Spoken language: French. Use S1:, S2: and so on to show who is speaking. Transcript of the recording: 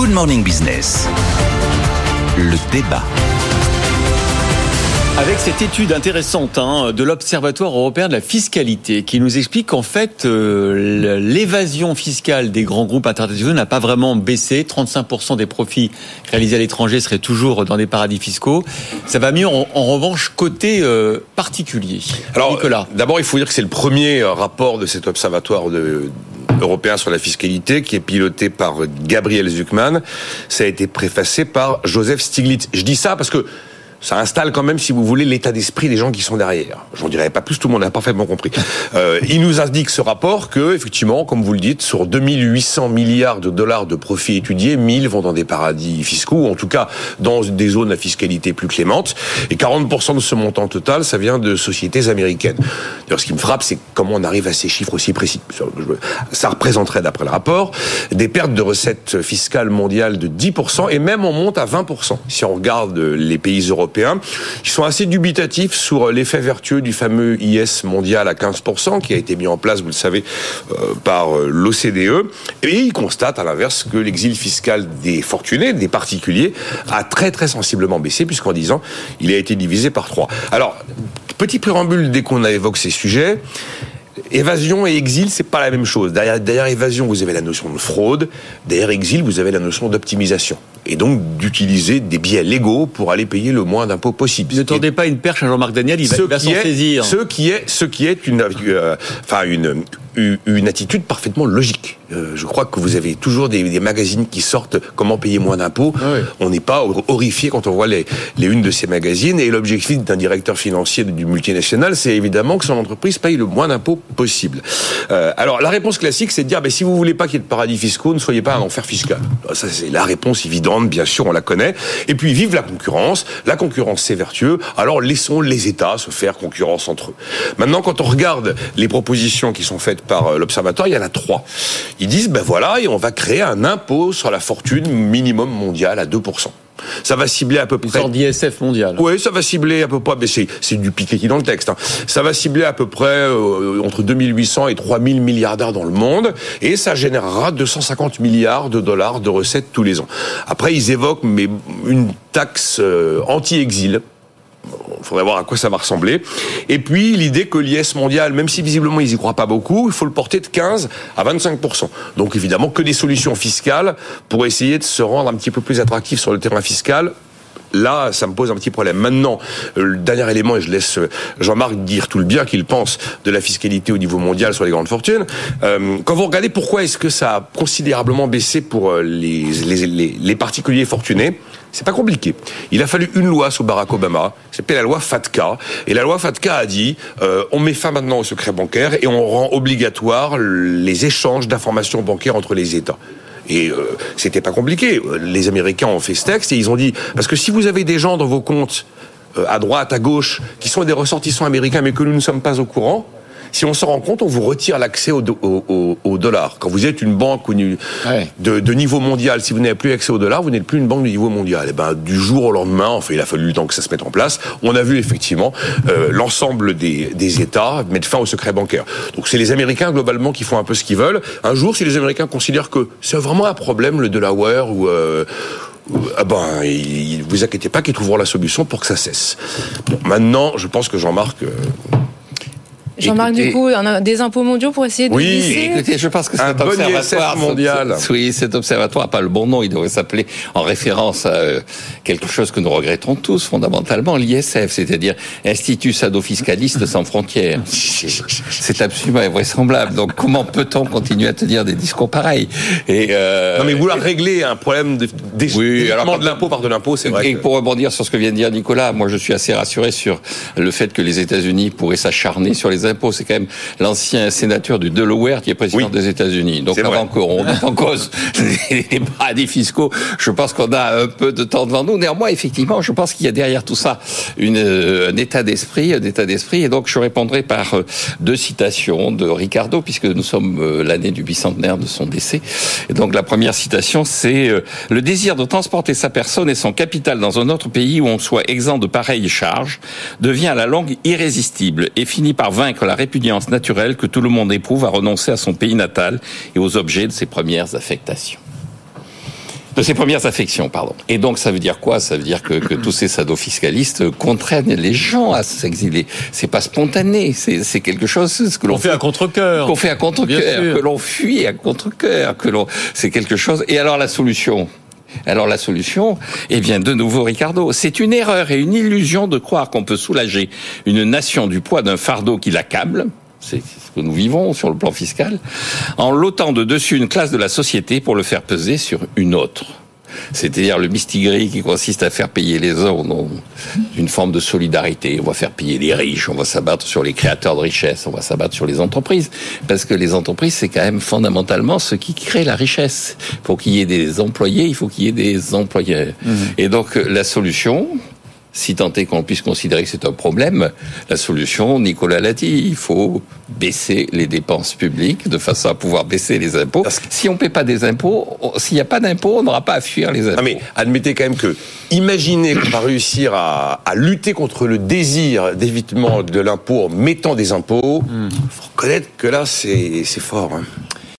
S1: Good Morning Business. Le débat.
S2: Avec cette étude intéressante hein, de l'Observatoire européen de la fiscalité qui nous explique qu'en fait euh, l'évasion fiscale des grands groupes internationaux n'a pas vraiment baissé. 35% des profits réalisés à l'étranger seraient toujours dans des paradis fiscaux. Ça va mieux en, revanche côté euh, particulier.
S3: Alors, Nicolas. D'abord, il faut dire que c'est le premier rapport de cet observatoire de, européen sur la fiscalité qui est piloté par Gabriel Zuckman. Ça a été préfacé par Joseph Stiglitz. Je dis ça parce que ça installe quand même, si vous voulez, l'état d'esprit des gens qui sont derrière. J'en dirais pas plus, tout le monde a parfaitement compris. Euh, il nous indique ce rapport que, effectivement, comme vous le dites, sur 2800 milliards de dollars de profits étudiés, 1000 vont dans des paradis fiscaux, ou en tout cas dans des zones à fiscalité plus clémente, et 40% de ce montant total, ça vient de sociétés américaines. D'ailleurs, ce qui me frappe, c'est comment on arrive à ces chiffres aussi précis. Ça représenterait, d'après le rapport, des pertes de recettes fiscales mondiales de 10%, et même on monte à 20%. Si on regarde les pays européens, européens, qui sont assez dubitatifs sur l'effet vertueux du fameux IS mondial à 15%, qui a été mis en place, vous le savez, euh, par euh, l'OCDE. Et ils constatent, à l'inverse, que l'exil fiscal des fortunés, des particuliers, a très très sensiblement baissé, puisqu'en 10 ans, il a été divisé par 3. Alors, petit préambule dès qu'on évoque ces sujets. Évasion et exil, c'est pas la même chose. Derrière, derrière évasion, vous avez la notion de fraude. Derrière exil, vous avez la notion d'optimisation et donc d'utiliser des biais légaux pour aller payer le moins d'impôts possible.
S2: Ne tendez pas une perche à Jean-Marc Daniel, il va, s'en saisir.
S3: Ce qui est, ce qui est une, euh, enfin une, une attitude parfaitement logique. Euh, je crois que vous avez toujours des, des magazines qui sortent comment payer moins d'impôts. Ah on n'est pas horrifié quand on voit les, les unes de ces magazines. Et l'objectif d'un directeur financier du multinational, c'est évidemment que son entreprise paye le moins d'impôts possible. Euh, alors la réponse classique, c'est de dire, ben, si vous voulez pas qu'il y ait de paradis fiscaux, ne soyez pas un enfer fiscal. Ça, c'est la réponse évidente, bien sûr, on la connaît. Et puis vive la concurrence. La concurrence, c'est vertueux. Alors laissons les États se faire concurrence entre eux. Maintenant, quand on regarde les propositions qui sont faites par euh, l'Observatoire, il y en a trois. Ils disent, ben voilà, et on va créer un impôt sur la fortune minimum mondial à 2%. Ça va cibler à peu près. Une
S2: sorte d'ISF mondial.
S3: Oui, ça va cibler à peu près. Mais c'est du Piketty dans le texte. Hein. Ça va cibler à peu près euh, entre 2800 et 3000 milliardaires dans le monde, et ça générera 250 milliards de dollars de recettes tous les ans. Après, ils évoquent mais une taxe euh, anti-exil il faudrait voir à quoi ça va ressembler. Et puis l'idée que l'IS mondial, même si visiblement ils y croient pas beaucoup, il faut le porter de 15 à 25% Donc évidemment que des solutions fiscales pour essayer de se rendre un petit peu plus attractif sur le terrain fiscal là, ça me pose un petit problème. Maintenant, euh, le dernier élément, et je laisse euh, Jean-Marc dire tout le bien qu'il pense de la fiscalité au niveau mondial sur les grandes fortunes. Euh, quand vous regardez pourquoi est-ce que ça a considérablement baissé pour les, particuliers fortunés, c'est pas compliqué. Il a fallu une loi sous Barack Obama, s'appelle la loi FATCA. Et la loi FATCA a dit, on met fin maintenant au secret bancaire et on rend obligatoire les échanges d'informations bancaires entre les États. Et euh, c'était pas compliqué. Les Américains ont fait ce texte et ils ont dit parce que si vous avez des gens dans vos comptes euh, à droite, à gauche, qui sont des ressortissants américains mais que nous ne sommes pas au courant, si on se rend compte, on vous retire l'accès au, dollar. Quand vous êtes une banque de, niveau mondial, si vous n'avez plus accès au dollar, vous n'êtes plus une banque de niveau mondial. Et eh ben, du jour au lendemain, enfin, il a fallu du temps que ça se mette en place. On a vu effectivement euh, l'ensemble des, États mettre fin au secret bancaire. Donc c'est les Américains globalement qui font un peu ce qu'ils veulent. Un jour, si les Américains considèrent que c'est vraiment un problème le Delaware ou euh, ah ben, vous inquiétez pas qu'ils trouveront la solution pour que ça cesse. Bon, maintenant, je pense que Jean-Marc euh,
S4: Jean-Marc, du coup, on a des impôts mondiaux pour essayer de
S3: Oui,
S5: écoutez, je pense que cet observatoire mondial. Oui, cet observatoire n'a pas le bon nom. Il devrait s'appeler en référence à euh, quelque chose que nous regrettons tous fondamentalement, l'ISF, c'est-à-dire Institut Sado-Fiscaliste sans frontières. C'est absolument invraisemblable. Donc, comment peut-on continuer à tenir des discours pareils?
S3: Et euh, Non, mais vouloir régler un problème de, oui, alors, de l'impôt par de l'impôt, c'est vrai.
S5: Et pour rebondir sur ce que vient de dire Nicolas, moi, je suis assez rassuré sur le fait que les États-Unis pourraient s'acharner sur les c'est quand même l'ancien sénateur du Delaware qui est président des États-Unis. Donc avant qu'on mette en cause les paradis fiscaux, je pense qu'on a un peu de temps devant nous. Néanmoins, effectivement, je pense qu'il y a derrière tout ça une, euh, un état d'esprit, un état d'esprit. Et donc, je répondrai par euh, deux citations de Ricardo, puisque nous sommes euh, l'année du bicentenaire de son décès. Et donc, la première citation, c'est le désir de transporter sa personne et son capital dans un autre pays où on soit exempt de pareilles charges devient à la longue irrésistible et finit par vaincre la répugnance naturelle que tout le monde éprouve à renoncer à son pays natal et aux objets de ses premières affectations. de ses premières affections, pardon. Et donc ça veut dire quoi? Ça veut dire que, que tous ces sadofiscalistes contraignent les gens à s'exiler. C'est pas spontané, c'est quelque chose ce
S2: que l'on fait à contre-cœur,
S5: qu'on fait à contre-cœur, que l'on fuit à contre-cœur, que l'on c'est quelque chose. Et alors la solution? Alors la solution, eh bien de nouveau Ricardo, c'est une erreur et une illusion de croire qu'on peut soulager une nation du poids d'un fardeau qui l'accable, c'est ce que nous vivons sur le plan fiscal, en lotant de dessus une classe de la société pour le faire peser sur une autre. C'est-à-dire le mistigris qui consiste à faire payer les uns d'une forme de solidarité. On va faire payer les riches, on va s'abattre sur les créateurs de richesse, on va s'abattre sur les entreprises. Parce que les entreprises, c'est quand même fondamentalement ce qui crée la richesse. Il faut qu'il y ait des employés, il faut qu'il y ait des employeurs. Mmh. Et donc la solution, si tant est qu'on puisse considérer que c'est un problème, la solution, Nicolas l'a dit, il faut baisser les dépenses publiques de façon à pouvoir baisser les impôts. Si on ne paie pas des impôts, s'il n'y a pas d'impôts, on n'aura pas à fuir les impôts. Ah
S3: mais admettez quand même que, imaginez qu'on va réussir à, lutter contre le désir d'évitement de l'impôt en mettant des impôts, il hmm. faut reconnaître que là, c'est fort. Hein.